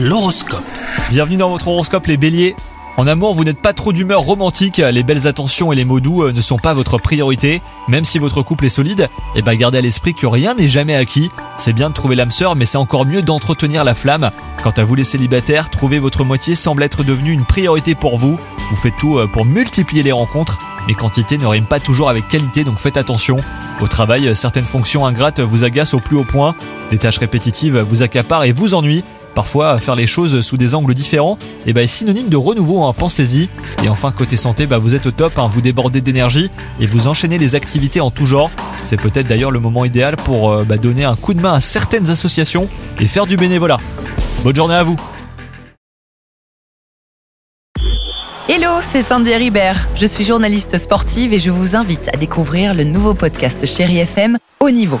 L'horoscope. Bienvenue dans votre horoscope les béliers. En amour, vous n'êtes pas trop d'humeur romantique, les belles attentions et les mots doux euh, ne sont pas votre priorité. Même si votre couple est solide, et bah gardez à l'esprit que rien n'est jamais acquis. C'est bien de trouver l'âme sœur, mais c'est encore mieux d'entretenir la flamme. Quant à vous les célibataires, trouver votre moitié semble être devenu une priorité pour vous. Vous faites tout euh, pour multiplier les rencontres, mais quantité ne rime pas toujours avec qualité, donc faites attention. Au travail, euh, certaines fonctions ingrates vous agacent au plus haut point, des tâches répétitives vous accaparent et vous ennuient. Parfois, faire les choses sous des angles différents eh ben, est synonyme de renouveau, hein, pensez-y. Et enfin, côté santé, bah, vous êtes au top, hein, vous débordez d'énergie et vous enchaînez les activités en tout genre. C'est peut-être d'ailleurs le moment idéal pour euh, bah, donner un coup de main à certaines associations et faire du bénévolat. Bonne journée à vous Hello, c'est Sandy Ribert. Je suis journaliste sportive et je vous invite à découvrir le nouveau podcast Chéri FM Haut Niveau.